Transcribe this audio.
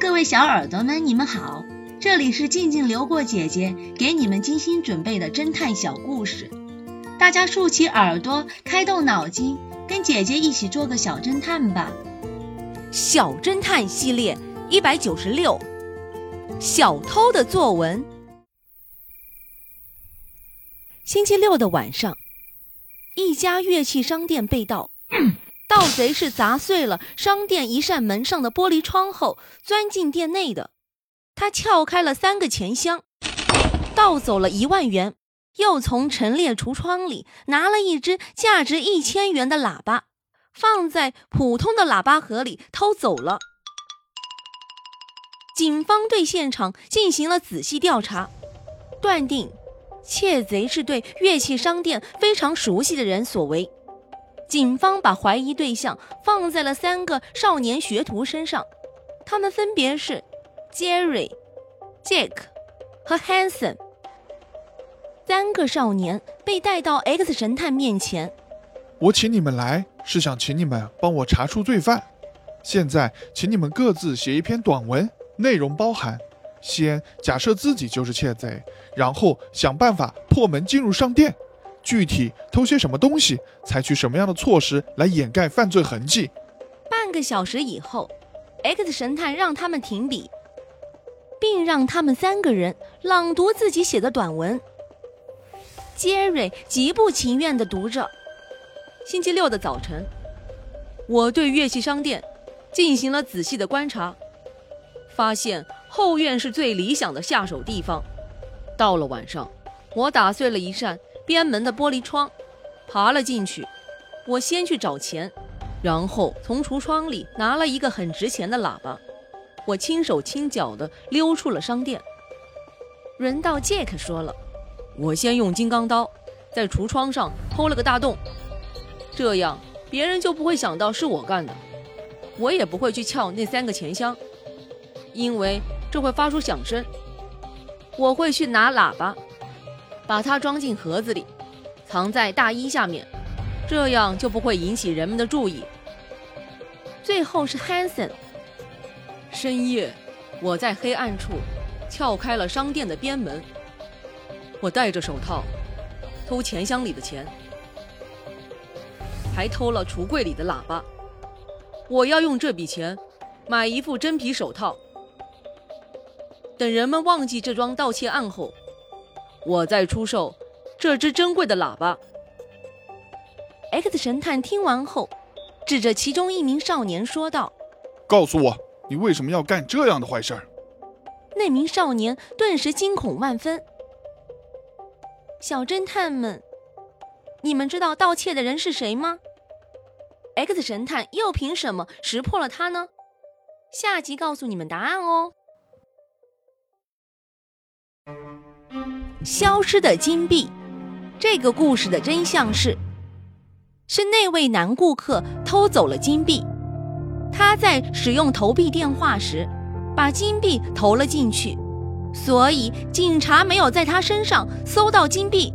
各位小耳朵们，你们好，这里是静静流过姐姐给你们精心准备的侦探小故事，大家竖起耳朵，开动脑筋，跟姐姐一起做个小侦探吧。小侦探系列一百九十六，小偷的作文。星期六的晚上，一家乐器商店被盗。盗贼是砸碎了商店一扇门上的玻璃窗后钻进店内的，他撬开了三个钱箱，盗走了一万元，又从陈列橱窗里拿了一只价值一千元的喇叭，放在普通的喇叭盒里偷走了。警方对现场进行了仔细调查，断定窃贼是对乐器商店非常熟悉的人所为。警方把怀疑对象放在了三个少年学徒身上，他们分别是 Jerry、Jack 和 Hanson。三个少年被带到 X 神探面前。我请你们来是想请你们帮我查出罪犯。现在，请你们各自写一篇短文，内容包含：先假设自己就是窃贼，然后想办法破门进入商店。具体偷些什么东西，采取什么样的措施来掩盖犯罪痕迹？半个小时以后，X 神探让他们停笔，并让他们三个人朗读自己写的短文。杰瑞极不情愿地读着：“星期六的早晨，我对乐器商店进行了仔细的观察，发现后院是最理想的下手地方。到了晚上，我打碎了一扇。”边门的玻璃窗，爬了进去。我先去找钱，然后从橱窗里拿了一个很值钱的喇叭。我轻手轻脚地溜出了商店。轮到杰克说了：“我先用金刚刀在橱窗上偷了个大洞，这样别人就不会想到是我干的。我也不会去撬那三个钱箱，因为这会发出响声。我会去拿喇叭。”把它装进盒子里，藏在大衣下面，这样就不会引起人们的注意。最后是 Hanson。深夜，我在黑暗处撬开了商店的边门，我戴着手套偷钱箱里的钱，还偷了橱柜里的喇叭。我要用这笔钱买一副真皮手套。等人们忘记这桩盗窃案后。我在出售这只珍贵的喇叭。X 神探听完后，指着其中一名少年说道：“告诉我，你为什么要干这样的坏事？”那名少年顿时惊恐万分。小侦探们，你们知道盗窃的人是谁吗？X 神探又凭什么识破了他呢？下集告诉你们答案哦。消失的金币，这个故事的真相是，是那位男顾客偷走了金币。他在使用投币电话时，把金币投了进去，所以警察没有在他身上搜到金币。